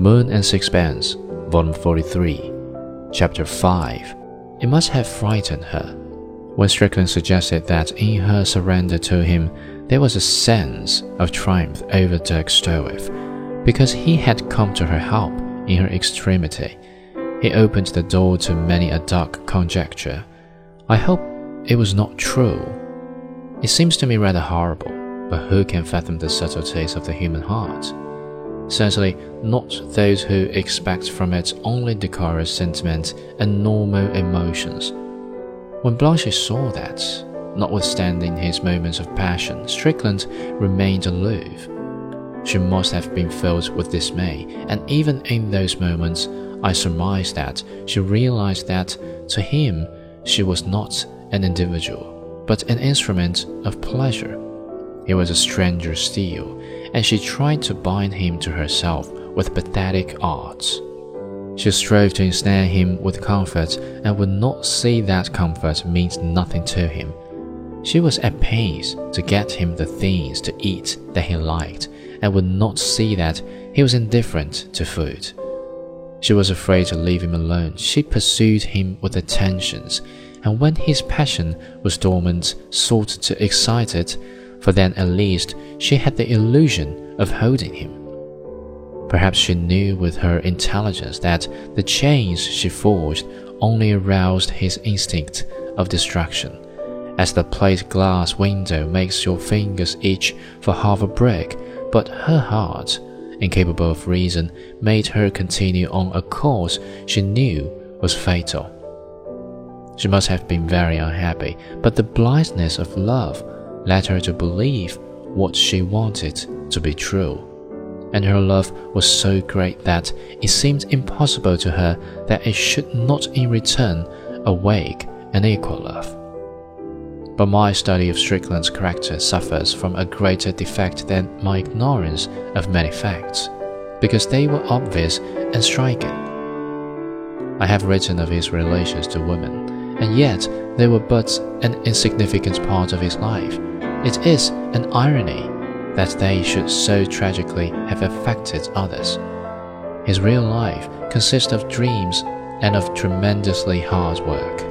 The Moon and Sixpence, Volume 43, Chapter 5. It must have frightened her when Strickland suggested that in her surrender to him there was a sense of triumph over Dirk Stroeve, because he had come to her help in her extremity. He opened the door to many a dark conjecture. I hope it was not true. It seems to me rather horrible, but who can fathom the subtleties of the human heart? Certainly not those who expect from it only decorous sentiment and normal emotions. When Blanche saw that, notwithstanding his moments of passion, Strickland remained aloof. She must have been filled with dismay, and even in those moments, I surmise that she realized that to him she was not an individual, but an instrument of pleasure. He was a stranger still, and she tried to bind him to herself with pathetic arts. She strove to ensnare him with comfort and would not see that comfort means nothing to him. She was at pains to get him the things to eat that he liked and would not see that he was indifferent to food. She was afraid to leave him alone. She pursued him with attentions, and when his passion was dormant, sought to excite it for then at least she had the illusion of holding him. Perhaps she knew with her intelligence that the chains she forged only aroused his instinct of destruction, as the plate glass window makes your fingers itch for half a brick, but her heart, incapable of reason, made her continue on a course she knew was fatal. She must have been very unhappy, but the blindness of love led her to believe what she wanted to be true. And her love was so great that it seemed impossible to her that it should not in return awake an equal love. But my study of Strickland's character suffers from a greater defect than my ignorance of many facts, because they were obvious and striking. I have written of his relations to women, and yet they were but an insignificant part of his life it is an irony that they should so tragically have affected others. His real life consists of dreams and of tremendously hard work.